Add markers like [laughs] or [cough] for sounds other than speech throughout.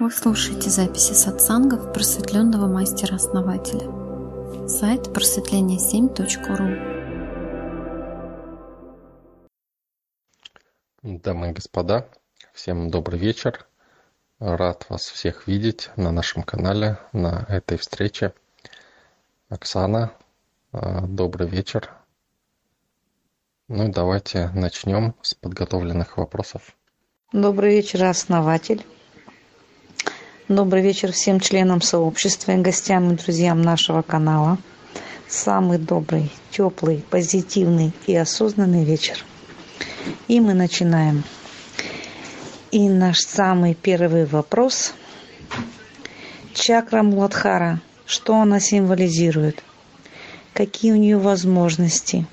Вы слушаете записи сатсангов просветленного мастера-основателя. Сайт просветление7.ру Дамы и господа, всем добрый вечер. Рад вас всех видеть на нашем канале, на этой встрече. Оксана, э, добрый вечер. Ну и давайте начнем с подготовленных вопросов. Добрый вечер, основатель. Добрый вечер всем членам сообщества и гостям и друзьям нашего канала. Самый добрый, теплый, позитивный и осознанный вечер. И мы начинаем. И наш самый первый вопрос. Чакра Муладхара. Что она символизирует? Какие у нее возможности?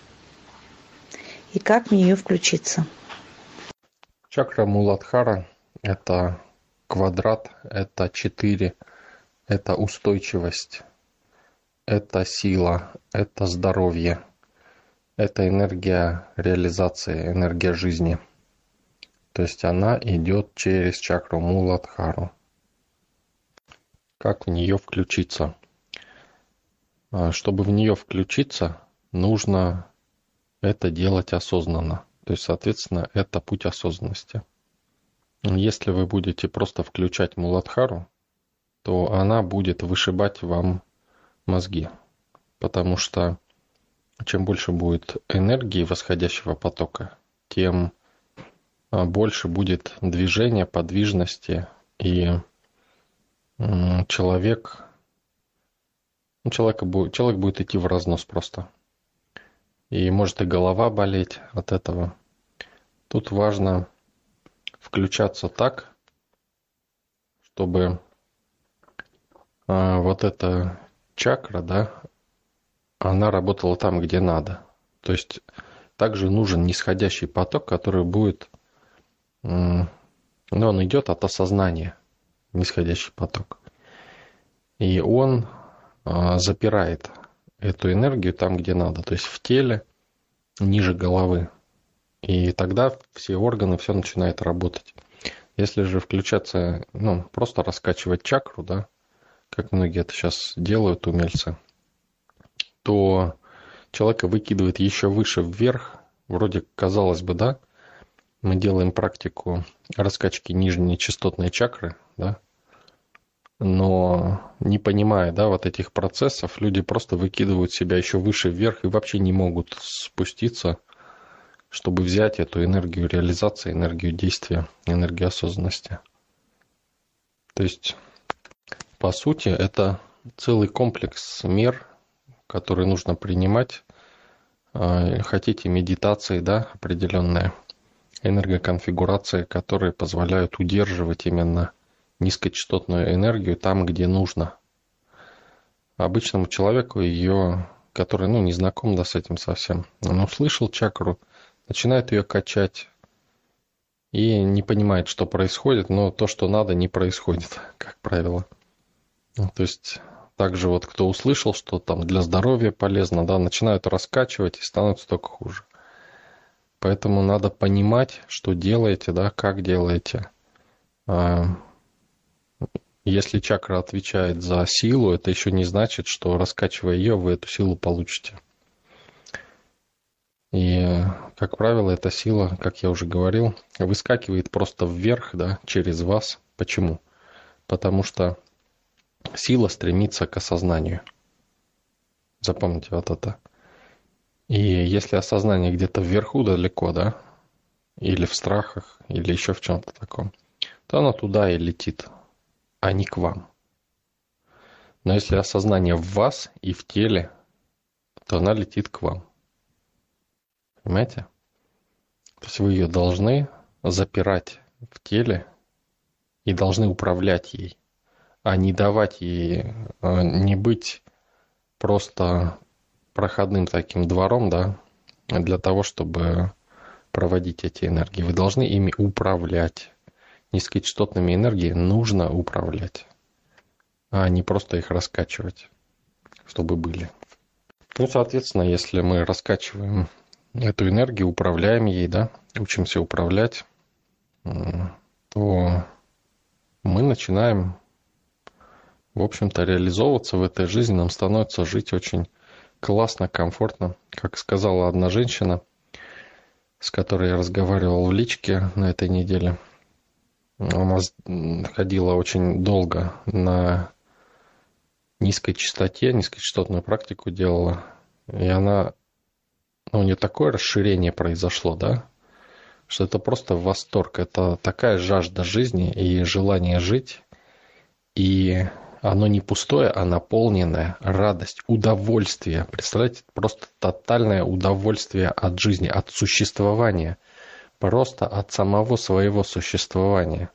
И как в нее включиться? Чакра Муладхара – это квадрат, это четыре, это устойчивость, это сила, это здоровье, это энергия реализации, энергия жизни. То есть она идет через чакру Муладхару. Как в нее включиться? А, чтобы в нее включиться, нужно это делать осознанно. То есть, соответственно, это путь осознанности. Если вы будете просто включать Муладхару, то она будет вышибать вам мозги. Потому что чем больше будет энергии восходящего потока, тем а, больше будет движения, подвижности, и человек, ну, человека, человек будет идти в разнос просто. И может и голова болеть от этого. Тут важно включаться так, чтобы а, вот эта чакра, да, она работала там, где надо. То есть также нужен нисходящий поток, который будет, ну, он идет от осознания, нисходящий поток. И он а, запирает эту энергию там, где надо, то есть в теле, ниже головы. И тогда все органы, все начинает работать. Если же включаться, ну, просто раскачивать чакру, да, как многие это сейчас делают, умельцы, то человека выкидывает еще выше вверх. Вроде, казалось бы, да, мы делаем практику раскачки нижней частотной чакры, да, но не понимая, да, вот этих процессов, люди просто выкидывают себя еще выше вверх и вообще не могут спуститься чтобы взять эту энергию реализации, энергию действия, энергию осознанности. То есть, по сути, это целый комплекс мер, которые нужно принимать. А, хотите медитации, да, определенные энергоконфигурации, которые позволяют удерживать именно низкочастотную энергию там, где нужно. Обычному человеку ее, который ну, не знаком да, с этим совсем, он услышал чакру, начинает ее качать и не понимает, что происходит, но то, что надо, не происходит, [laughs] как правило. Ну, то есть также вот кто услышал, что там для здоровья полезно, да, начинают раскачивать и становится только хуже. Поэтому надо понимать, что делаете, да, как делаете. А, если чакра отвечает за силу, это еще не значит, что раскачивая ее, вы эту силу получите. И, как правило, эта сила, как я уже говорил, выскакивает просто вверх, да, через вас. Почему? Потому что сила стремится к осознанию. Запомните вот это. И если осознание где-то вверху далеко, да, или в страхах, или еще в чем-то таком, то оно туда и летит, а не к вам. Но если осознание в вас и в теле, то она летит к вам. Понимаете? То есть вы ее должны запирать в теле и должны управлять ей, а не давать ей, а, не быть просто проходным таким двором, да, для того, чтобы проводить эти энергии. Вы должны ими управлять. Низкочастотными энергиями нужно управлять, а не просто их раскачивать, чтобы были. Ну, соответственно, если мы раскачиваем эту энергию, управляем ей, да, учимся управлять, то мы начинаем, в общем-то, реализовываться в этой жизни. Нам становится жить очень классно, комфортно. Как сказала одна женщина, с которой я разговаривал в личке на этой неделе. Она ходила очень долго на низкой частоте, низкочастотную практику делала. И она, ну, у нее такое расширение произошло, да, что это просто восторг. Это такая жажда жизни и желание жить. И оно не пустое, а наполненное радость, удовольствие. Представляете, просто тотальное удовольствие от жизни, от существования. Просто от самого своего существования.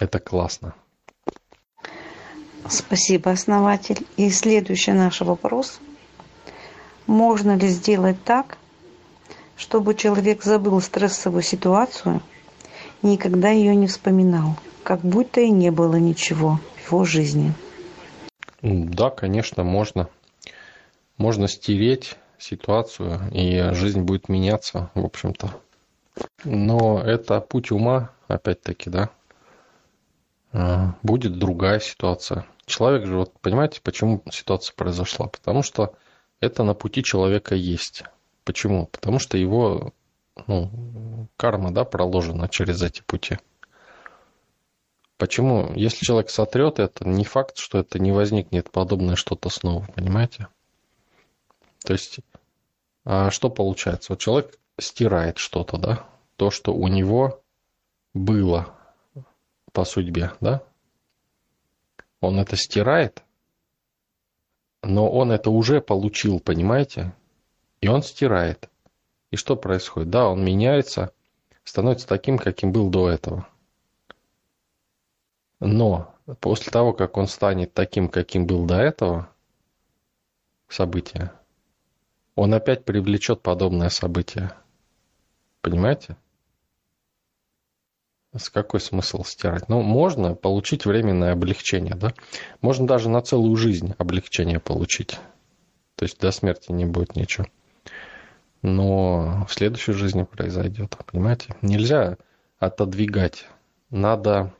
Это классно. Спасибо, основатель. И следующий наш вопрос. Можно ли сделать так, чтобы человек забыл стрессовую ситуацию никогда ее не вспоминал, как будто и не было ничего в его жизни? Да, конечно, можно. Можно стереть ситуацию, и жизнь будет меняться, в общем-то. Но это путь ума, опять-таки, да. А, будет другая ситуация. Человек же, вот понимаете, почему ситуация произошла? Потому что это на пути человека есть. Почему? Потому что его ну, карма да, проложена через эти пути. Почему? Если человек сотрет это, не факт, что это не возникнет подобное что-то снова, понимаете? То есть, а что получается? Вот человек стирает что-то, да? То, что у него было по судьбе, да? Он это стирает, но он это уже получил, понимаете? И он стирает. И что происходит? Да, он меняется, становится таким, каким был до этого. Но после того, как он станет таким, каким был до этого, события, он опять привлечет подобное событие. Понимаете? С какой смысл стирать? Ну, можно получить временное облегчение, да? Можно даже на целую жизнь облегчение получить. То есть до смерти не будет ничего. Но в следующей жизни произойдет, понимаете? Нельзя отодвигать. Надо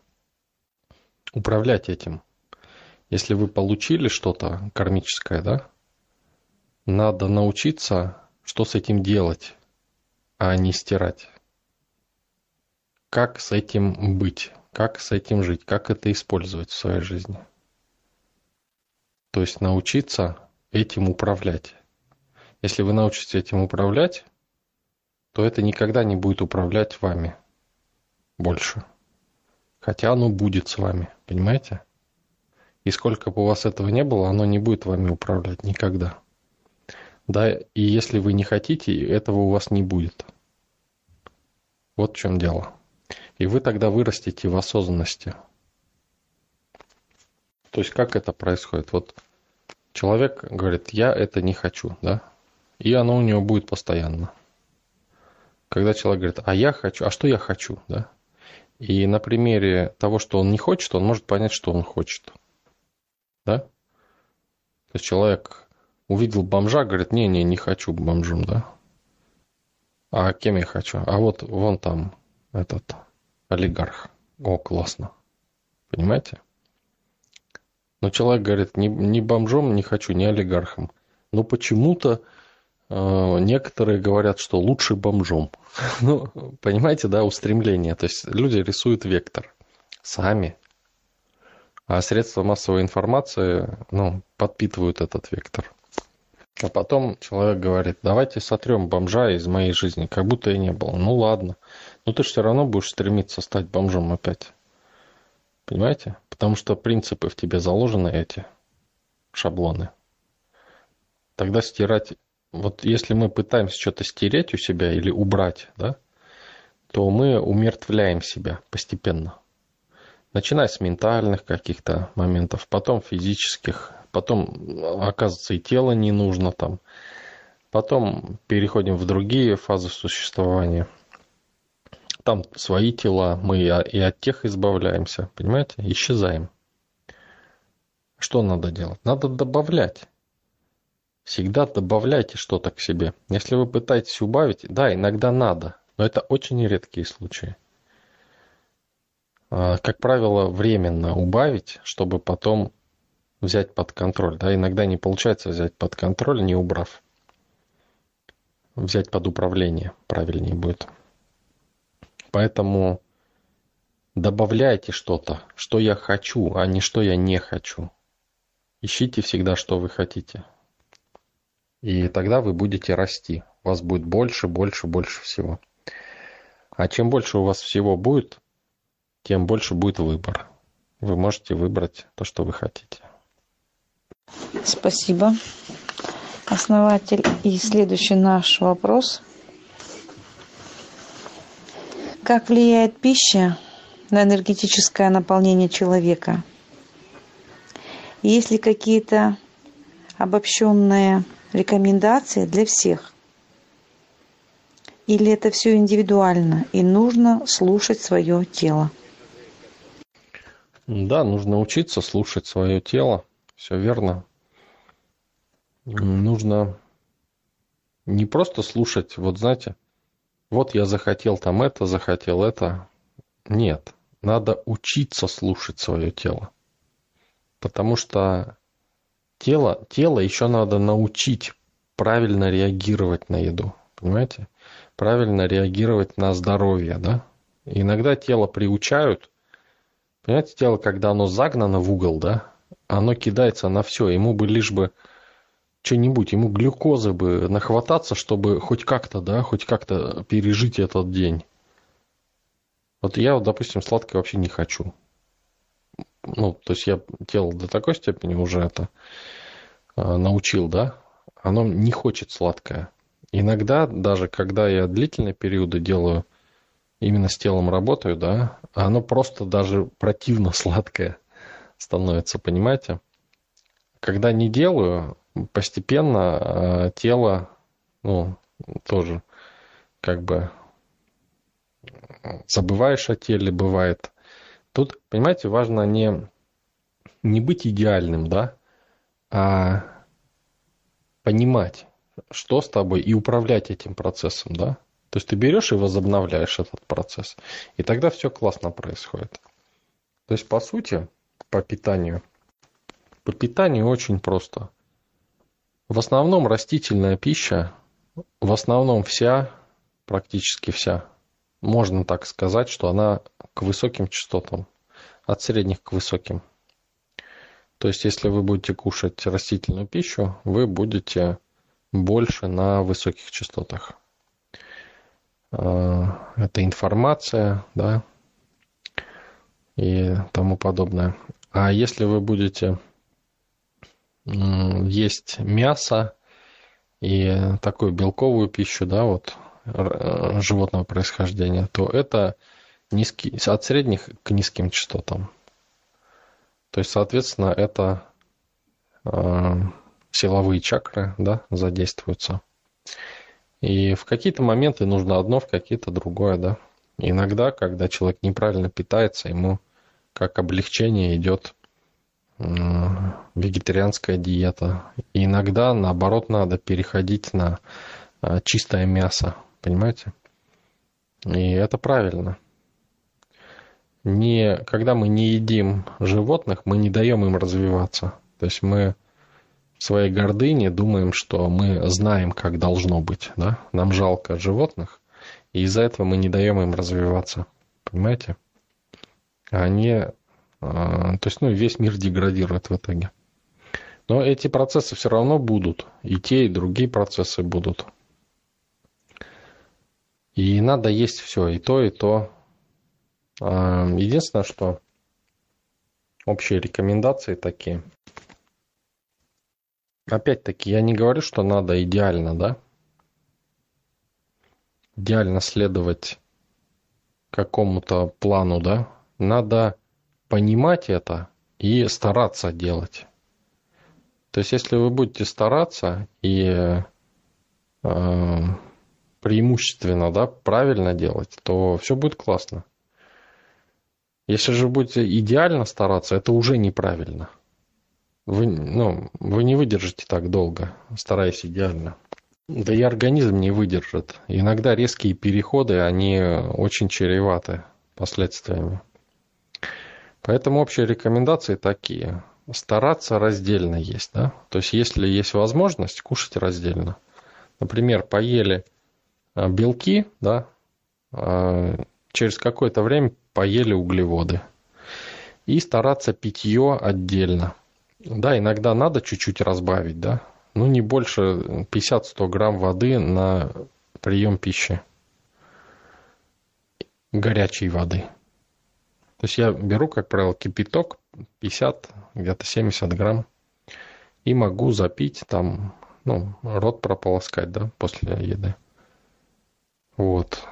управлять этим. Если вы получили что-то кармическое, да, надо научиться, что с этим делать, а не стирать как с этим быть, как с этим жить, как это использовать в своей жизни. То есть научиться этим управлять. Если вы научитесь этим управлять, то это никогда не будет управлять вами больше. Хотя оно будет с вами, понимаете? И сколько бы у вас этого не было, оно не будет вами управлять никогда. Да, и если вы не хотите, этого у вас не будет. Вот в чем дело. И вы тогда вырастете в осознанности. То есть как это происходит? Вот человек говорит, я это не хочу, да? И оно у него будет постоянно. Когда человек говорит, а я хочу, а что я хочу, да? И на примере того, что он не хочет, он может понять, что он хочет. Да? То есть человек увидел бомжа, говорит, не-не, не хочу бомжом, да? А кем я хочу? А вот вон там этот олигарх. О, классно. Понимаете? Но человек говорит, ни, ни бомжом не хочу, ни олигархом. Но почему-то э, некоторые говорят, что лучше бомжом. [laughs] ну, понимаете, да, устремление. То есть люди рисуют вектор сами. А средства массовой информации ну, подпитывают этот вектор. А потом человек говорит, давайте сотрем бомжа из моей жизни, как будто и не было. Ну ладно. Но ты же все равно будешь стремиться стать бомжом опять. Понимаете? Потому что принципы в тебе заложены эти шаблоны. Тогда стирать... Вот если мы пытаемся что-то стереть у себя или убрать, да, то мы умертвляем себя постепенно. Начиная с ментальных каких-то моментов, потом физических, потом, оказывается, и тело не нужно там. Потом переходим в другие фазы существования – там свои тела, мы и от тех избавляемся, понимаете, исчезаем. Что надо делать? Надо добавлять. Всегда добавляйте что-то к себе. Если вы пытаетесь убавить, да, иногда надо, но это очень редкие случаи. а, как правило, временно убавить, чтобы потом взять под контроль. Да? Иногда не получается взять под контроль, не убрав. Взять под управление правильнее будет. Поэтому добавляйте что-то, что я хочу, а не что я не хочу. Ищите всегда, что вы хотите. И тогда вы будете расти. У вас будет больше, больше, больше всего. А чем больше у вас всего будет, тем больше будет выбор. Вы можете выбрать то, что вы хотите. Спасибо, основатель. И следующий наш вопрос. Как влияет пища на энергетическое наполнение человека? Есть ли какие-то обобщенные рекомендации для всех? Или это все индивидуально и нужно слушать свое тело? Да, нужно учиться слушать свое тело. Все верно. Нужно не просто слушать, вот знаете, вот я захотел там это, захотел это. Нет, надо учиться слушать свое тело. Потому что тело, тело еще надо научить правильно реагировать на еду. Понимаете? Правильно реагировать на здоровье, да? иногда тело приучают. Понимаете, тело, когда оно загнано в угол, да, оно кидается на все. Ему бы лишь бы что-нибудь, ему глюкозы бы нахвататься, чтобы хоть как-то, да, хоть как-то пережить этот день. Вот я, допустим, сладкое вообще не хочу ну, то есть я тело до такой степени уже это э, научил, да, оно не хочет сладкое. Иногда, даже когда я длительные периоды делаю, именно с телом работаю, да, оно просто даже противно [laughs] сладкое становится, понимаете? Когда не делаю, постепенно э, тело, ну, тоже как бы забываешь о теле, бывает, Тут, понимаете, важно не, не быть идеальным, да, а понимать, что с тобой, и управлять этим процессом, да. То есть ты берешь и возобновляешь этот процесс. И тогда все классно происходит. То есть, по сути, по питанию. По питанию очень просто. В основном растительная пища, в основном вся, практически вся, можно так сказать, что она к высоким частотам, от средних к высоким. То есть, если вы будете кушать растительную пищу, вы будете больше на высоких частотах. А, это информация, да, и тому подобное. А если вы будете есть мясо и такую белковую пищу, да, вот Э, животного происхождения, то это низкий, от средних к низким частотам. То есть, соответственно, это э, силовые чакры да, задействуются. И в какие-то моменты нужно одно, в какие-то другое, да. Иногда, когда человек неправильно питается, ему как облегчение идет вегетарианская диета. И иногда, наоборот, надо переходить на э, чистое мясо, Понимаете? И это правильно. Не, когда мы не едим животных, мы не даем им развиваться. То есть мы в своей гордыне думаем, что мы знаем, как должно быть. Да? Нам жалко животных, и из-за этого мы не даем им развиваться. Понимаете? Они, то есть, ну, весь мир деградирует в итоге. Но эти процессы все равно будут. И те, и другие процессы будут. И надо есть все, и то, и то. А, единственное, что общие рекомендации такие. Опять-таки, я не говорю, что надо идеально, да? Идеально следовать какому-то плану, да? Надо понимать это и стараться делать. То есть, если вы будете стараться и э, преимущественно, да, правильно делать, то все будет классно. Если же будете идеально стараться, это уже неправильно. Вы, ну, вы не выдержите так долго, стараясь идеально. Да и организм не выдержит. Иногда резкие переходы, они очень чреваты последствиями. Поэтому общие рекомендации такие. Стараться раздельно есть, да? То есть, если есть возможность, кушать раздельно. Например, поели а, белки, да, а, через какое-то время поели углеводы. И стараться питье отдельно. Да, иногда надо чуть-чуть разбавить, да, ну не больше 50-100 грамм воды на прием пищи. Горячей воды. То есть я беру, как правило, кипяток 50, где-то 70 грамм. И могу запить там, ну, рот прополоскать, да, после еды. Вот.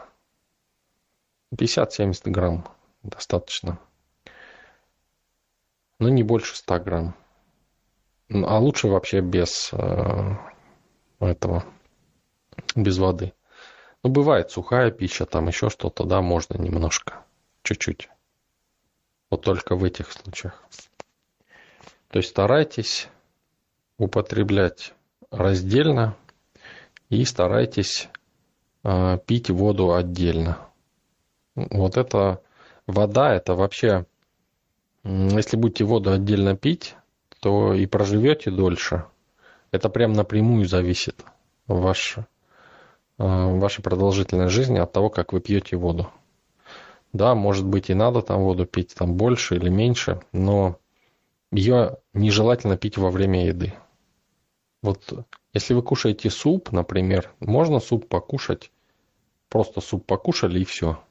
50-70 грамм достаточно. Но не больше 100 грамм. А лучше вообще без э, этого, без воды. Ну, бывает сухая пища, там еще что-то, да, можно немножко, чуть-чуть. Вот только в этих случаях. То есть старайтесь употреблять раздельно и старайтесь э, пить воду отдельно. Вот это вода, это вообще, если будете воду отдельно пить, то и проживете дольше. Это прям напрямую зависит ваш, э, ваша продолжительность жизни от того, как вы пьете воду. Да, может быть и надо там воду пить там больше или меньше, но ее нежелательно пить во время еды. Вот если вы кушаете суп, например, можно суп покушать, просто суп покушали и все.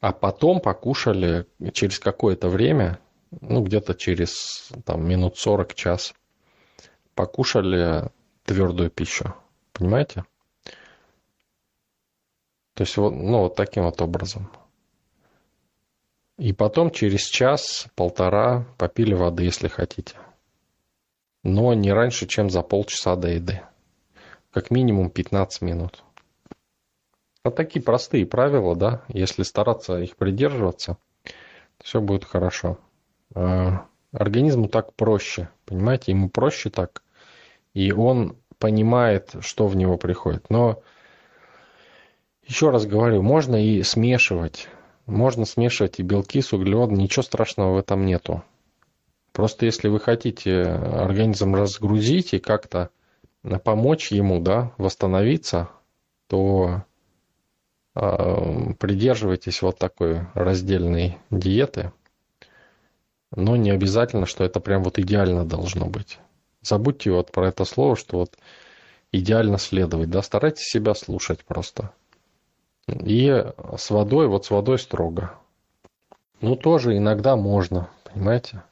А потом покушали через какое-то время, ну где-то через там, минут 40 час, покушали твердую пищу. Понимаете? То есть вот, ну, вот таким вот образом. И потом через час-полтора попили воды, если хотите. Но не раньше, чем за полчаса до еды. Как минимум 15 минут. Вот такие простые правила, да, если стараться их придерживаться, все будет хорошо. А, организму так проще, понимаете, ему проще так, и он понимает, что в него приходит. Но еще раз говорю, можно и смешивать. Можно смешивать и белки с углеводом, ничего страшного в этом нету. Просто если вы хотите организм разгрузить и как-то помочь ему да, восстановиться, то э, придерживайтесь вот такой раздельной диеты. Но не обязательно, что это прям вот идеально должно быть. Забудьте вот про это слово, что вот идеально следовать. Да, старайтесь себя слушать просто. И с водой, вот с водой строго. Ну, тоже иногда можно, понимаете?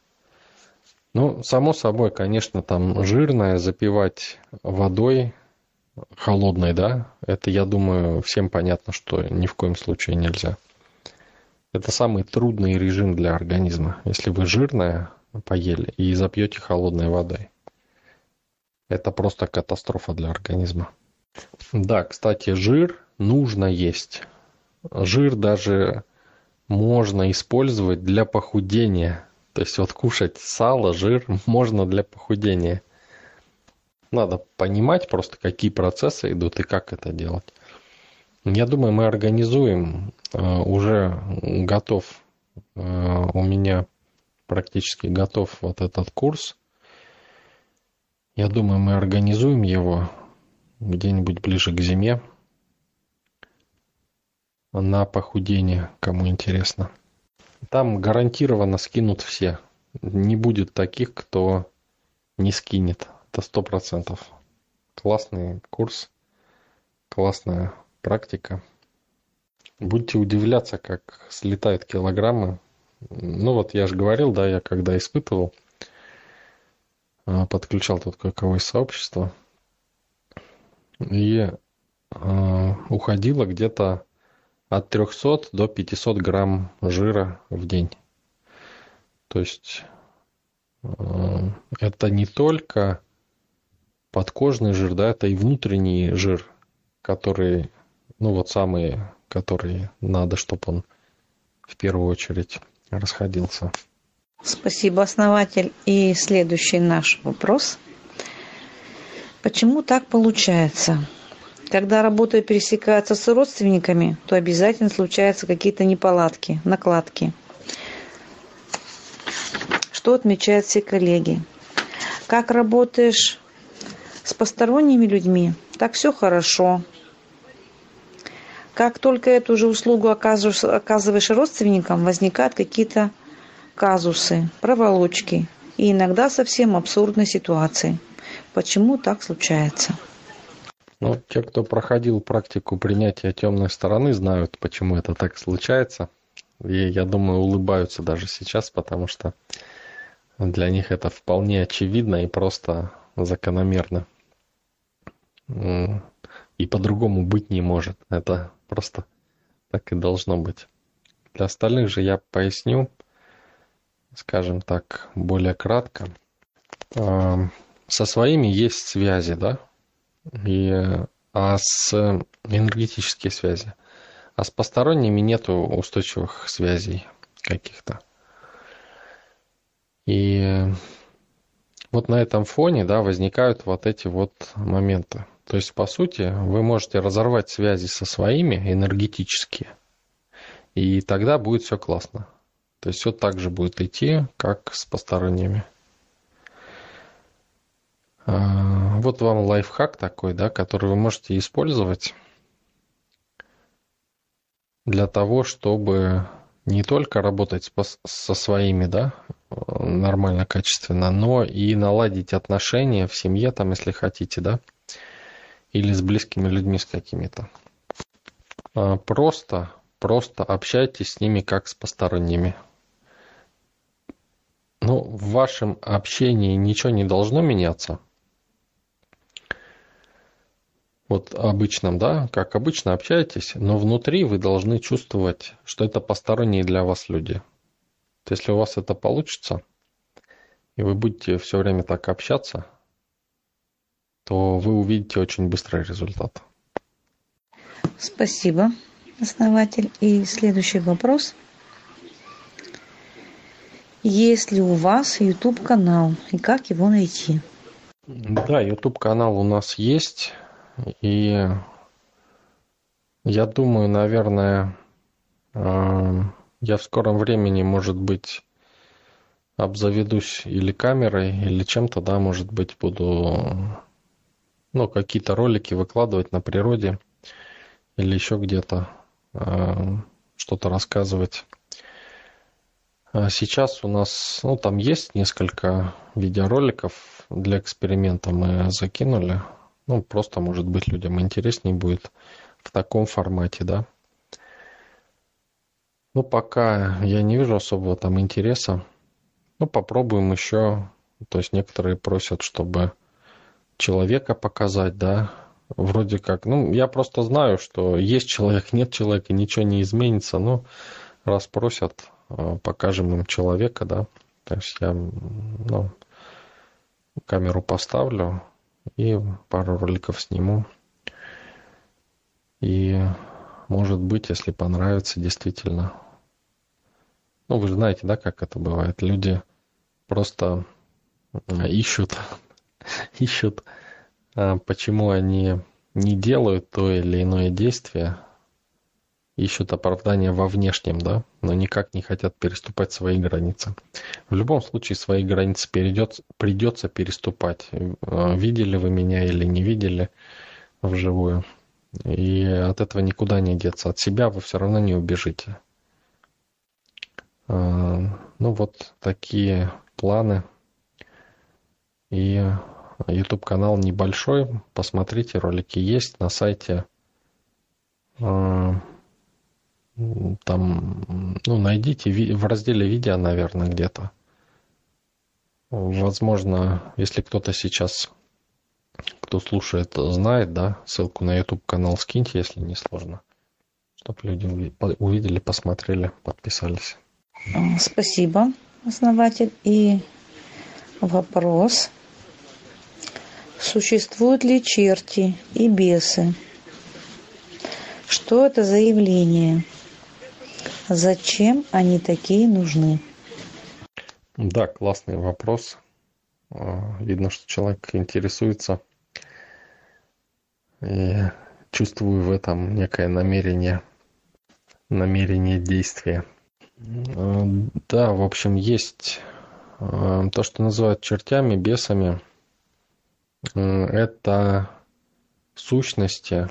Ну, само собой, конечно, там жирное запивать водой холодной, да, это, я думаю, всем понятно, что ни в коем случае нельзя. Это самый трудный режим для организма. Если вы жирное поели и запьете холодной водой. Это просто катастрофа для организма. Да, кстати, жир нужно есть. Жир даже можно использовать для похудения. То есть вот кушать сало, жир [laughs] можно для похудения. Надо понимать просто, какие процессы идут и как это делать. Я думаю, мы организуем, э, уже готов, э, у меня практически готов вот этот курс. Я думаю, мы организуем его где-нибудь ближе к зиме на похудение, кому интересно. Там гарантированно скинут все. Не будет таких, кто не скинет. Это сто процентов. Классный курс, классная практика. Будете удивляться, как слетают килограммы. Ну вот я же говорил, да, я когда испытывал, а, подключал тут какое сообщество, и э, уходило где-то от 300 до 500 грамм жира в день. То есть э, это не только подкожный жир, да, это и внутренний жир, который, ну вот самые, которые надо, чтобы он в первую очередь расходился. Спасибо, основатель. И следующий наш вопрос. Почему так получается? Когда работа пересекается с родственниками, то обязательно случаются какие-то неполадки, накладки. Что отмечают все коллеги? Как работаешь с посторонними людьми, так все хорошо. Как только эту же услугу оказываешь, оказываешь родственникам, возникают какие-то казусы, проволочки и иногда совсем абсурдные ситуации. Почему так случается? Ну, те, кто проходил практику принятия темной стороны, знают, почему это так случается. И, я думаю, улыбаются даже сейчас, потому что для них это вполне очевидно и просто закономерно. И по-другому быть не может. Это просто так и должно быть. Для остальных же я поясню, скажем так, более кратко. Со своими есть связи, да? И, а с энергетические связи. А с посторонними нету устойчивых связей каких-то. И вот на этом фоне, да, возникают вот эти вот моменты. То есть, по сути, вы можете разорвать связи со своими энергетические, и тогда будет все классно. То есть все так же будет идти, как с посторонними. А, вот вам лайфхак такой, да, который вы можете использовать для того, чтобы не только работать со своими, да, нормально, качественно, но и наладить отношения в семье, там, если хотите, да, или с близкими людьми с какими-то. А, просто, просто общайтесь с ними как с посторонними. Ну, в вашем общении ничего не должно меняться. Вот обычном, да, как обычно общаетесь, но внутри вы должны чувствовать, что это посторонние для вас люди. То Если у вас это получится, и вы будете все время так общаться, то вы увидите очень быстрый результат. Спасибо, основатель. И следующий вопрос. Есть ли у вас YouTube канал и как его найти? Да, YouTube канал у нас есть. И я думаю, наверное, э, я в скором времени, может быть, обзаведусь или камерой, или чем-то, да, может быть, буду, ну, какие-то ролики выкладывать на природе или еще где-то э, что-то рассказывать. А сейчас у нас, ну, там есть несколько видеороликов для эксперимента мы закинули. Ну, просто, может быть, людям интереснее будет в таком формате, да. Ну, пока я не вижу особого там интереса. Ну, попробуем еще. То есть некоторые просят, чтобы человека показать, да. Вроде как, ну, я просто знаю, что есть человек, нет человека, ничего не изменится. Но раз просят, э, покажем им человека, да. То есть я, ну, камеру поставлю, и пару роликов сниму. И может быть, если понравится, действительно. Ну, вы же знаете, да, как это бывает. Люди просто ищут, [laughs] ищут, а, почему они не делают то или иное действие, ищут оправдания во внешнем, да, но никак не хотят переступать свои границы. В любом случае свои границы перейдет, придется переступать. Э, видели вы меня или не видели вживую. И от этого никуда не деться. От себя вы все равно не убежите. Э, ну вот такие планы. И YouTube канал небольшой. Посмотрите, ролики есть на сайте э, там, ну, найдите в разделе видео, наверное, где-то. Возможно, если кто-то сейчас, кто слушает, знает, да, ссылку на YouTube канал скиньте, если не сложно, чтобы люди увидели, посмотрели, подписались. Спасибо, основатель. И вопрос. Существуют ли черти и бесы? Что это за явление? Зачем они такие нужны? Да, классный вопрос. А, видно, что человек интересуется. И чувствую в этом некое намерение, намерение действия. Э, да, в общем, есть э, то, что называют чертями, бесами. Это сущности.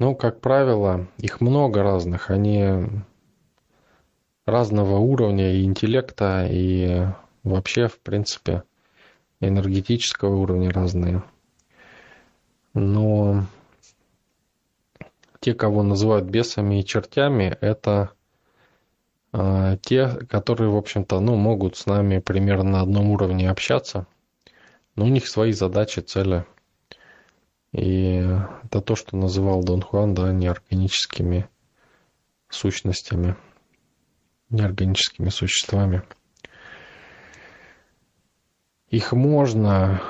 Ну, как правило, их много разных. Они разного уровня и интеллекта, и вообще, в принципе, энергетического уровня разные. Но те, кого называют бесами и чертями, это э, те, которые, в общем-то, ну, могут с нами примерно на одном уровне общаться, но у них свои задачи, цели. И это то, что называл Дон Хуан, да, неорганическими сущностями, неорганическими существами. Их можно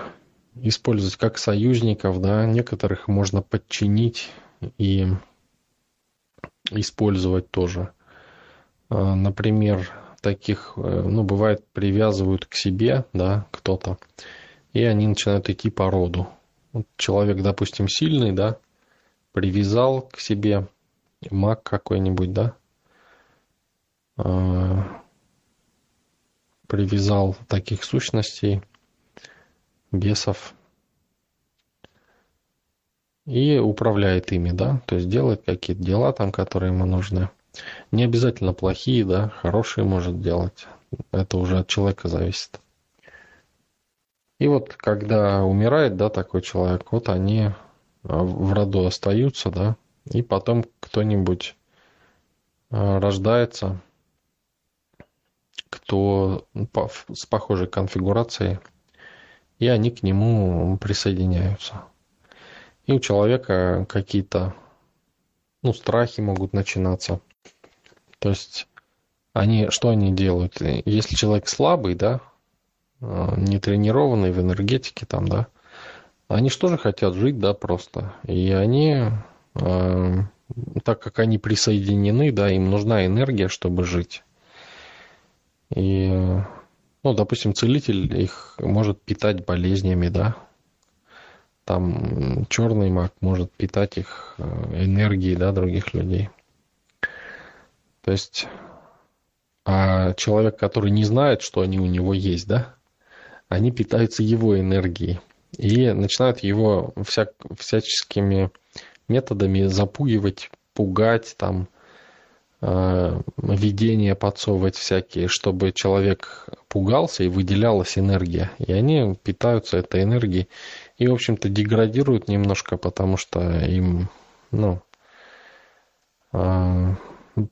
использовать как союзников, да, некоторых можно подчинить и использовать тоже. А, например, таких, э, ну, бывает, привязывают к себе, да, кто-то, и они начинают идти по роду. Человек, допустим, сильный, да, привязал к себе маг какой-нибудь, да, а, привязал таких сущностей, бесов, и управляет ими, да, то есть делает какие-то дела там, которые ему нужны. Не обязательно плохие, да, хорошие может делать. Это уже от человека зависит. И вот когда умирает, да, такой человек, вот они а, в роду остаются, да, и потом кто-нибудь а, рождается, кто с похожей конфигурацией, и они к нему присоединяются. И у человека какие-то ну, страхи могут начинаться. То есть они, что они делают? Если человек слабый, да, не тренированный в энергетике там, да, они же хотят жить, да, просто. И они, э, так как они присоединены, да, им нужна энергия, чтобы жить. И, ну, допустим, целитель их может питать болезнями, да, там черный маг может питать их э, энергией, да, других людей. То есть, а человек, который не знает, что они у него есть, да, они питаются его энергией и начинают его вся, всяческими методами запугивать, пугать, там, э, видения подсовывать всякие, чтобы человек пугался и выделялась энергия. И они питаются этой энергией и, в общем-то, деградируют немножко, потому что им, ну, э,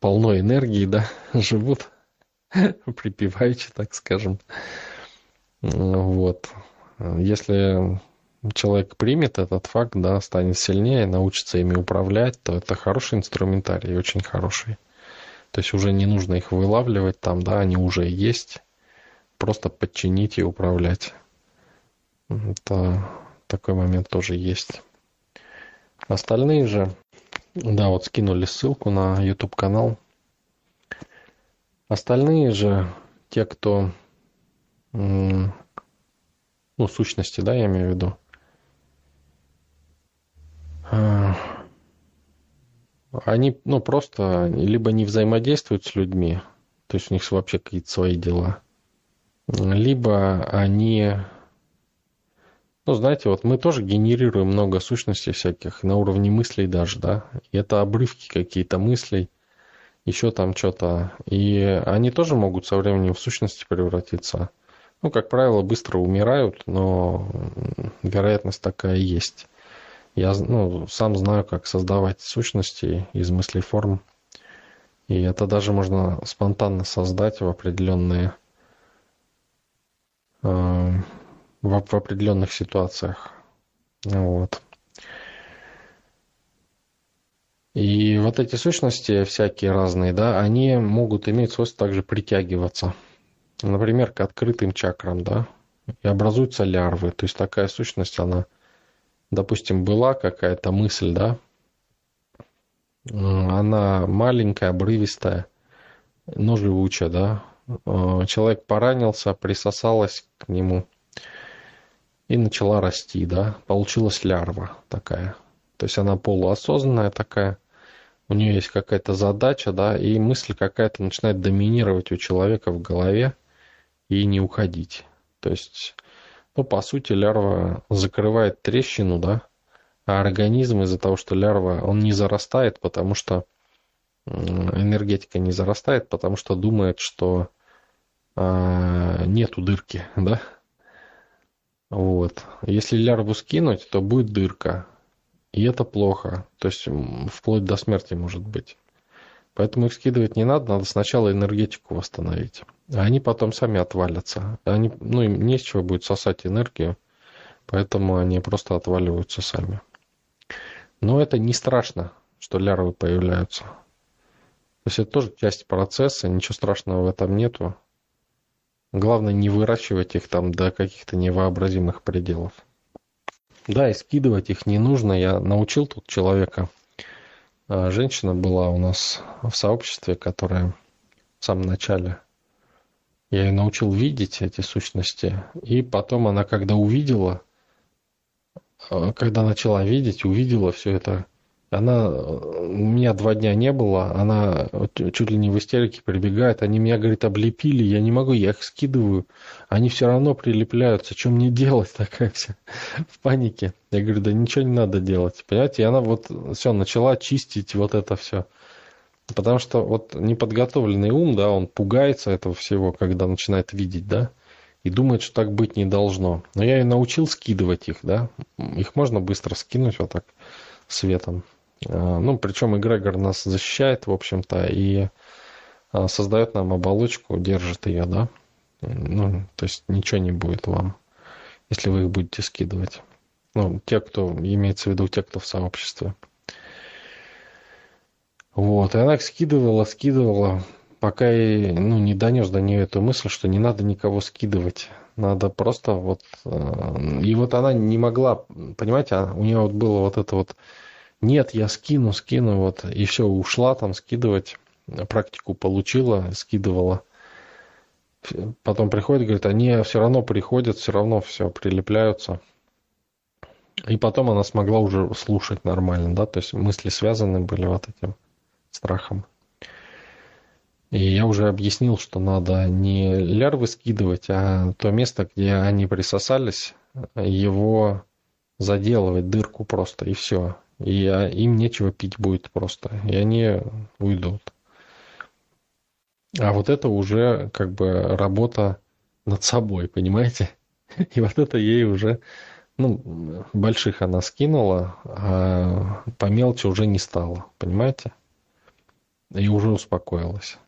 полно энергии, да, [laughs] живут [laughs] припеваючи, так скажем. Вот. Если человек примет этот факт, да, станет сильнее, научится ими управлять, то это хороший инструментарий, очень хороший. То есть уже не нужно их вылавливать там, да, они уже есть. Просто подчинить и управлять. Это такой момент тоже есть. Остальные же, да, вот скинули ссылку на YouTube канал. Остальные же, те, кто, ну, сущности, да, я имею в виду, а, они, ну, просто либо не взаимодействуют с людьми, то есть у них вообще какие-то свои дела, либо они ну, знаете, вот мы тоже генерируем много сущностей всяких на уровне мыслей даже, да. И это обрывки какие-то мыслей, еще там что-то. И они тоже могут со временем в сущности превратиться. Ну, как правило, быстро умирают, но вероятность такая есть. Я ну, сам знаю, как создавать сущности из мыслей форм. И это даже можно спонтанно создать в определенные э, в, определенных ситуациях. Вот. И вот эти сущности всякие разные, да, они могут иметь свойство также притягиваться. Например, к открытым чакрам, да, и образуются лярвы. То есть такая сущность, она, допустим, была какая-то мысль, да, она маленькая, обрывистая, но живучая, да. Человек поранился, присосалась к нему – и начала расти, да, получилась лярва такая. То есть она полуосознанная такая, у нее есть какая-то задача, да, и мысль какая-то начинает доминировать у человека в голове и не уходить. То есть, ну, по сути, лярва закрывает трещину, да, а организм из-за того, что лярва, он не зарастает, потому что энергетика не зарастает, потому что думает, что э, нету дырки, да. Вот. Если лярву скинуть, то будет дырка. И это плохо. То есть вплоть до смерти может быть. Поэтому их скидывать не надо, надо сначала энергетику восстановить. А они потом сами отвалятся. Они, ну, им не с чего будет сосать энергию, поэтому они просто отваливаются сами. Но это не страшно, что лярвы появляются. То есть это тоже часть процесса, ничего страшного в этом нету. Главное не выращивать их там до каких-то невообразимых пределов. Да, и скидывать их не нужно. Я научил тут человека. А, женщина была у нас в сообществе, которая в самом начале. Я ее научил видеть эти сущности. И потом она, когда увидела, а, когда начала видеть, увидела все это она, у меня два дня не было, она чуть ли не в истерике прибегает, они меня, говорит, облепили, я не могу, я их скидываю, они все равно прилепляются, что мне делать [laughs] такая вся в панике. Я говорю, да ничего не надо делать, понимаете, и она вот все начала чистить вот это все. Потому что вот неподготовленный ум, да, он пугается этого всего, когда начинает видеть, да, и думает, что так быть не должно. Но я ее научил скидывать их, да, их можно быстро скинуть вот так светом. А, ну, причем эгрегор нас защищает, в общем-то, и а, создает нам оболочку, держит ее, да. Ну, то есть ничего не будет вам, если вы их будете скидывать. Ну, те, кто, имеется в виду те, кто в сообществе. Вот, и она их скидывала, скидывала, пока и, ну, не донес до нее эту мысль, что не надо никого скидывать. Надо просто вот... Э, и вот она не могла, понимаете, у нее вот было вот это вот нет, я скину, скину, вот, и все, ушла там скидывать, практику получила, скидывала. Потом приходит, говорит, они все равно приходят, все равно все прилепляются. И потом она смогла уже слушать нормально, да, то есть мысли связаны были вот этим страхом. И я уже объяснил, что надо не лярвы скидывать, а то место, где они присосались, его заделывать, дырку просто, и все и им нечего пить будет просто, и они уйдут. А вот это уже как бы работа над собой, понимаете? [laughs] И вот это ей уже, ну, больших она скинула, а по мелочи уже не стало, понимаете? И уже успокоилась.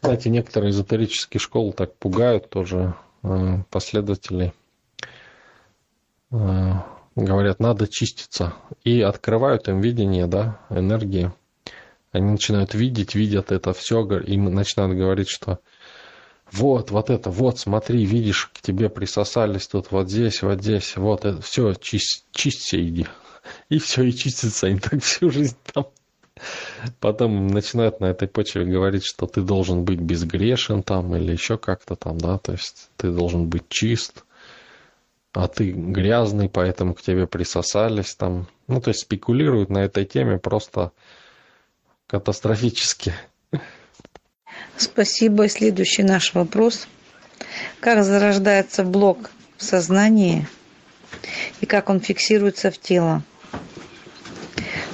Знаете, некоторые эзотерические школы так пугают тоже э, последователей э, говорят, надо чиститься. И открывают им видение, да, энергии. Они начинают видеть, видят это все, и начинают говорить, что вот, вот это, вот, смотри, видишь, к тебе присосались тут вот здесь, вот здесь, вот это, все, чисть, чисться иди. И все, и чистится они так всю жизнь там. Потом начинают на этой почве говорить, что ты должен быть безгрешен там или еще как-то там, да, то есть ты должен быть чист а ты грязный, поэтому к тебе присосались там. Ну, то есть спекулируют на этой теме просто катастрофически. Спасибо. Следующий наш вопрос. Как зарождается блок в сознании и как он фиксируется в тело?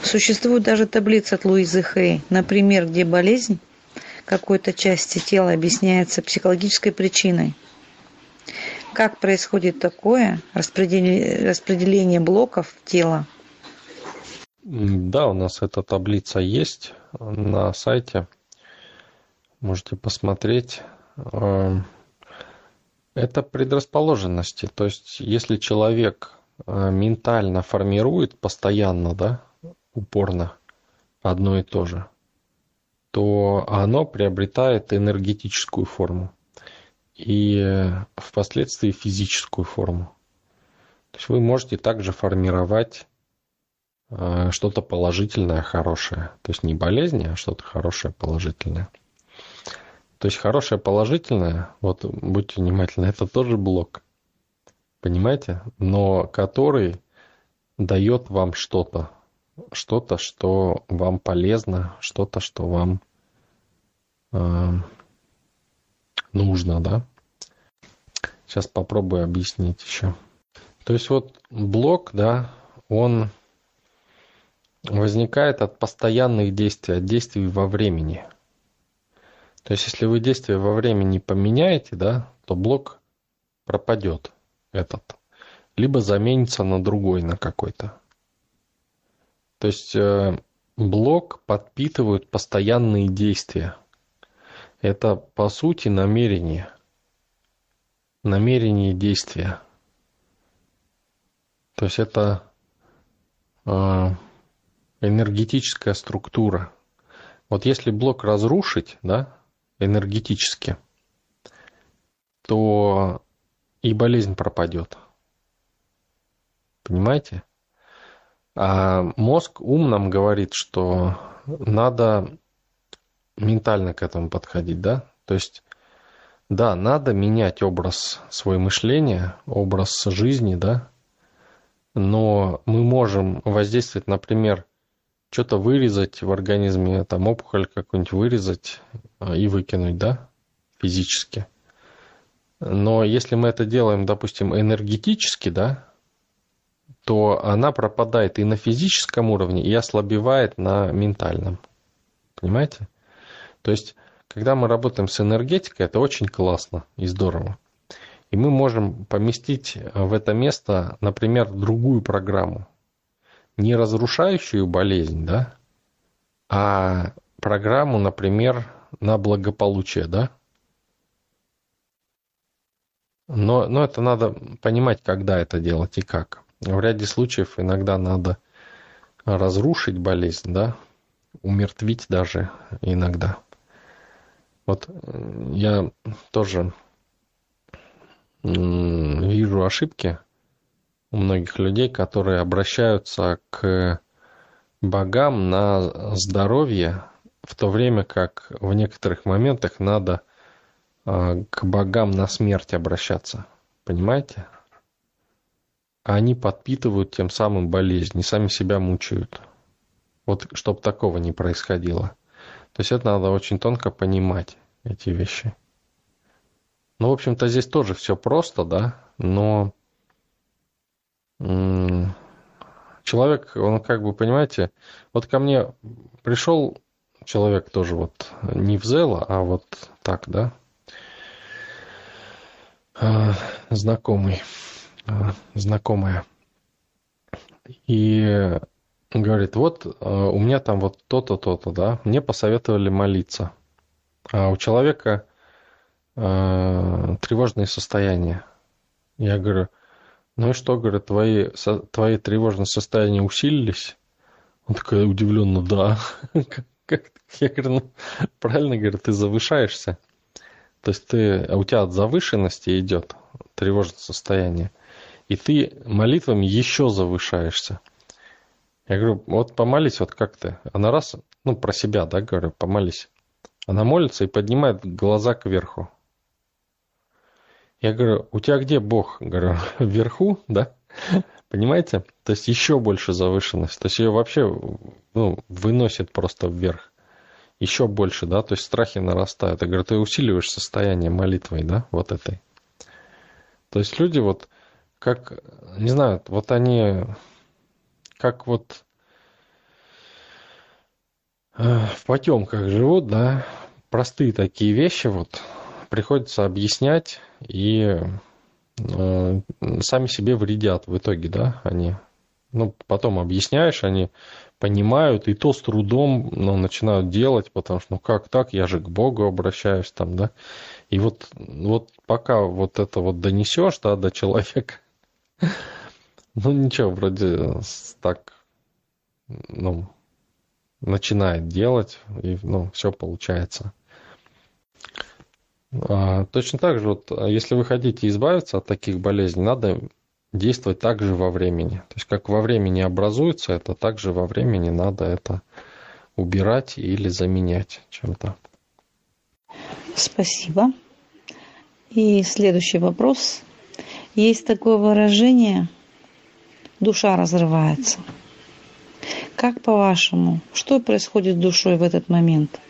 Существует даже таблица от Луизы Хей, например, где болезнь какой-то части тела объясняется психологической причиной – как происходит такое распределение, блоков тела? Да, у нас эта таблица есть на сайте. Можете посмотреть. Эм, это предрасположенности. То есть, если человек э, ментально формирует постоянно, да, упорно одно и то же, то оно приобретает энергетическую форму и э, впоследствии физическую форму. То есть вы можете также формировать э, что-то положительное, хорошее. То есть не болезни, а что-то хорошее, положительное. То есть хорошее, положительное, вот будьте внимательны, это тоже блок. Понимаете? Но который дает вам что-то, что-то, что вам полезно, что-то, что вам э, нужно, да. Сейчас попробую объяснить еще. То есть вот блок, да, он возникает от постоянных действий, от действий во времени. То есть если вы действие во времени поменяете, да, то блок пропадет этот, либо заменится на другой, на какой-то. То есть э, блок подпитывает постоянные действия. Это по сути намерение. Намерение действия. То есть это э, энергетическая структура. Вот если блок разрушить, да, энергетически, то и болезнь пропадет. Понимаете? А мозг ум нам говорит, что надо ментально к этому подходить, да? То есть, да, надо менять образ своего мышления, образ жизни, да? но мы можем воздействовать, например, что-то вырезать в организме, там опухоль какую-нибудь вырезать а, и выкинуть, да, физически. Но если мы это делаем, допустим, энергетически, да, то она пропадает и на физическом уровне, и ослабевает на ментальном. Понимаете? То есть, когда мы работаем с энергетикой, это очень классно и здорово. И мы можем поместить в это место, например, другую программу. Не разрушающую болезнь, да, а программу, например, на благополучие, да. Но, но это надо понимать, когда это делать и как. В ряде случаев иногда надо разрушить болезнь, да, умертвить даже иногда. Вот я тоже вижу ошибки у многих людей, которые обращаются к богам на здоровье, в то время как в некоторых моментах надо а, к богам на смерть обращаться. Понимаете? они подпитывают тем самым болезнь и сами себя мучают. Вот чтобы такого не происходило. То есть это надо очень тонко понимать, эти вещи. Ну, в общем-то, здесь тоже все просто, да, но человек, он как бы, понимаете, вот ко мне пришел человек тоже вот не в Зела, а вот так, да, а, знакомый, а, знакомая. И говорит, вот а, у меня там вот то-то, то-то, да, мне посоветовали молиться. А у человека э, тревожные состояния. Я говорю, ну и что, говорю, твои, со, твои тревожные состояния усилились? Он такой удивленно, да. [laughs] я говорю, ну, правильно, говорю, ты завышаешься. То есть ты, а у тебя от завышенности идет тревожное состояние. И ты молитвами еще завышаешься. Я говорю, вот помолись, вот как ты. Она раз, ну, про себя, да, говорю, помолись. Она молится и поднимает глаза кверху. Я говорю, у тебя где Бог? Говорю, [laughs] вверху, да? Понимаете? То есть еще больше завышенность. То есть ее вообще ну, выносит просто вверх. Еще больше, да? То есть страхи нарастают. Я говорю, ты усиливаешь состояние молитвой, да, вот этой. То есть люди вот, как, не знаю, вот они, как вот э, в потемках живут, да, простые такие вещи вот, приходится объяснять, и э, сами себе вредят в итоге, да, они. Ну, потом объясняешь, они понимают, и то с трудом ну, начинают делать, потому что, ну как так, я же к Богу обращаюсь там, да. И вот, вот пока вот это вот донесешь, да, до человека, ну ничего, вроде так, ну, начинает делать, и, ну, все получается. А, точно так же, вот, а, если вы хотите избавиться от таких болезней, надо действовать также во времени. То есть как во времени образуется это, также во времени надо это убирать или заменять чем-то. Спасибо. И следующий вопрос. Есть такое выражение душа разрывается. Как по-вашему, что происходит с душой в этот момент?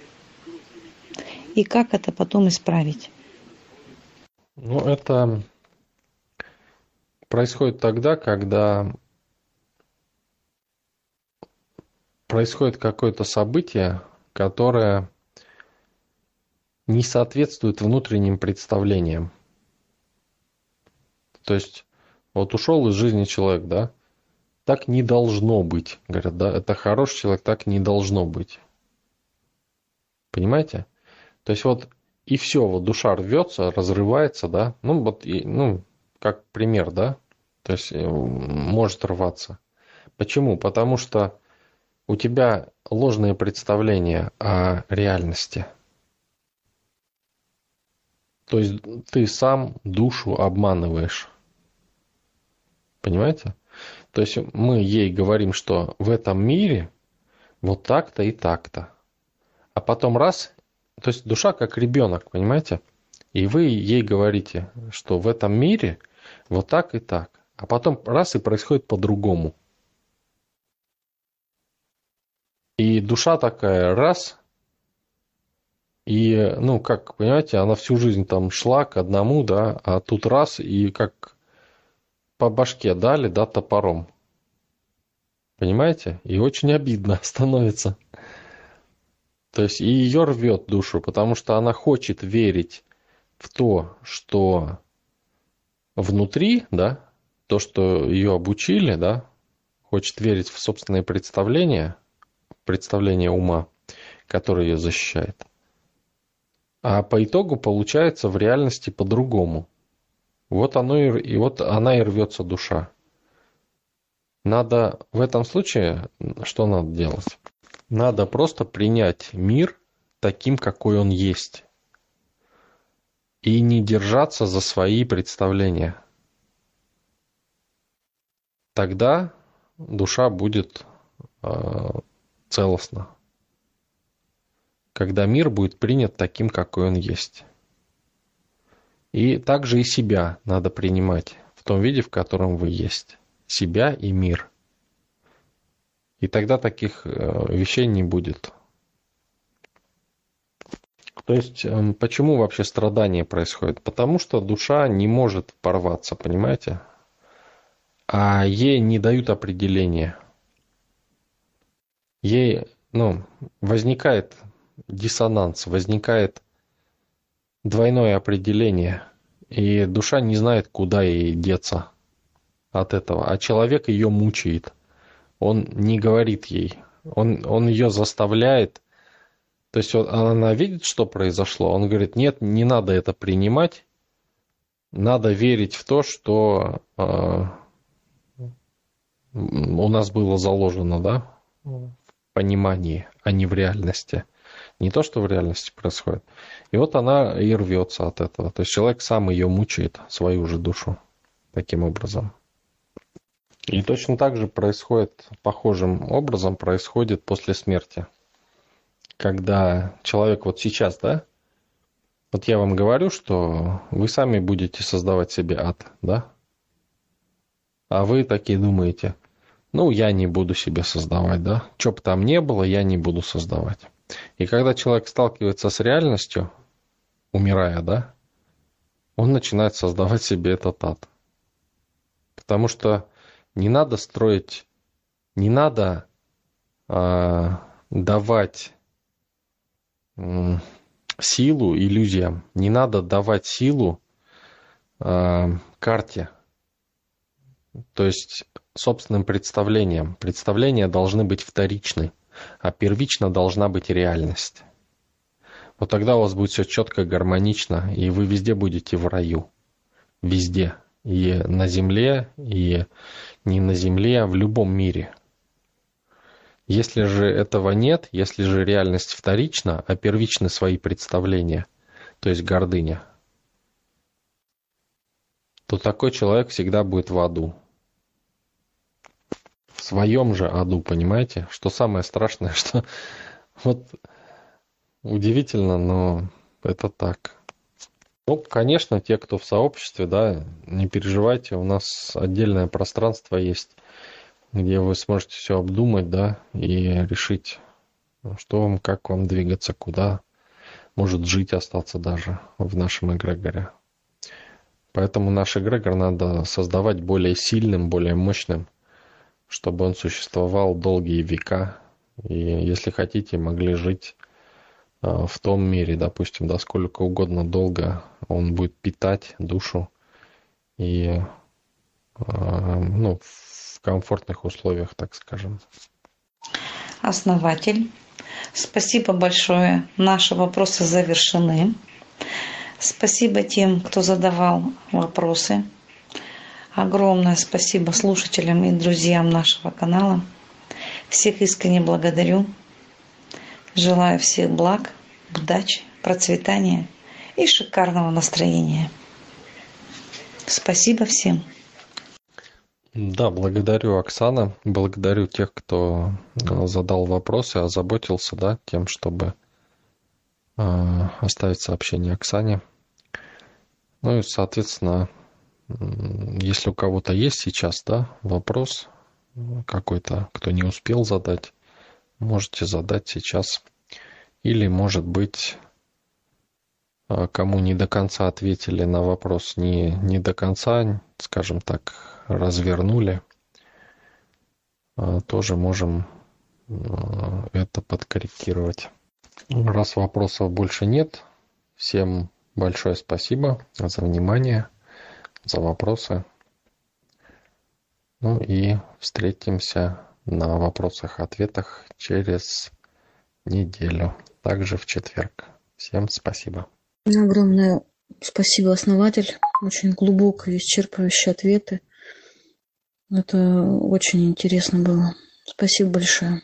И как это потом исправить? Ну, это происходит тогда, когда происходит какое-то событие, которое не соответствует внутренним представлениям. То есть, вот ушел из жизни человек, да, так не должно быть. Говорят, да, это хороший человек, так не должно быть. Понимаете? То есть вот и все, вот душа рвется, разрывается, да, ну вот, и, ну, как пример, да, то есть э, может рваться. Почему? Потому что у тебя ложное представление о реальности. То есть ты сам душу обманываешь. Понимаете? То есть мы ей говорим, что в этом мире вот так-то и так-то. А потом раз, то есть душа как ребенок, понимаете? И вы ей говорите, что в этом мире вот так и так. А потом раз и происходит по-другому. И душа такая раз, и, ну, как, понимаете, она всю жизнь там шла к одному, да, а тут раз, и как по башке дали, да, топором. Понимаете? И очень обидно [laughs] становится. То есть и ее рвет душу, потому что она хочет верить в то, что внутри, да, то, что ее обучили, да, хочет верить в собственные представления, представление ума, которое ее защищает. А по итогу получается в реальности по-другому. Вот оно и, и вот она и рвется душа. Надо в этом случае, что надо делать? Надо просто принять мир таким, какой он есть. И не держаться за свои представления. Тогда душа будет э, целостна. Когда мир будет принят таким, какой он есть. И также и себя надо принимать в том виде, в котором вы есть. Себя и мир. И тогда таких э, вещей не будет. То есть, эм, почему вообще страдание происходит? Потому что душа не может порваться, понимаете? А ей не дают определения. Ей, ну, возникает диссонанс, возникает двойное определение, и душа не знает, куда ей деться от этого, а человек ее мучает. Он не говорит ей, он, он ее заставляет, то есть вот она видит, что произошло, он говорит, нет, не надо это принимать, надо верить в то, что э, у нас было заложено, да, в понимании, а не в реальности. Не то, что в реальности происходит. И вот она и рвется от этого. То есть человек сам ее мучает, свою же душу, таким образом. И точно так же происходит, похожим образом происходит после смерти. Когда человек вот сейчас, да, вот я вам говорю, что вы сами будете создавать себе ад, да? А вы такие думаете, ну, я не буду себе создавать, да? Что бы там не было, я не буду создавать. И когда человек сталкивается с реальностью, умирая, да, он начинает создавать себе этот ад. Потому что не надо строить, не надо э, давать э, силу иллюзиям, не надо давать силу э, карте, то есть собственным представлениям. Представления должны быть вторичны а первично должна быть реальность. Вот тогда у вас будет все четко, гармонично, и вы везде будете в раю. Везде. И на земле, и не на земле, а в любом мире. Если же этого нет, если же реальность вторична, а первичны свои представления, то есть гордыня, то такой человек всегда будет в аду своем же аду, понимаете? Что самое страшное, [laughs] что вот удивительно, но это так. Ну, конечно, те, кто в сообществе, да, не переживайте, у нас отдельное пространство есть где вы сможете все обдумать, да, и решить, что вам, как вам двигаться, куда, может жить, остаться даже в нашем эгрегоре. Поэтому наш эгрегор надо создавать более сильным, более мощным, чтобы он существовал долгие века. И если хотите, могли жить а, в том мире, допустим, да сколько угодно долго он будет питать душу и а, ну, в комфортных условиях, так скажем. Основатель. Спасибо большое. Наши вопросы завершены. Спасибо тем, кто задавал вопросы. Огромное спасибо слушателям и друзьям нашего канала. Всех искренне благодарю. Желаю всех благ, удачи, процветания и шикарного настроения. Спасибо всем. Да, благодарю, Оксана. Благодарю тех, кто э, задал вопросы, озаботился да, тем, чтобы э, оставить сообщение Оксане. Ну и, соответственно, если у кого-то есть сейчас да, вопрос какой-то, кто не успел задать, можете задать сейчас. Или, может быть, э, кому не до конца ответили на вопрос, не, не до конца, скажем так, развернули, а, тоже можем а, это подкорректировать. Раз вопросов больше нет, всем большое спасибо за внимание, за вопросы. Ну и встретимся на вопросах-ответах через неделю, также в четверг. Всем спасибо. Огромное спасибо, основатель. Очень глубокие, исчерпывающие ответы. Это очень интересно было. Спасибо большое.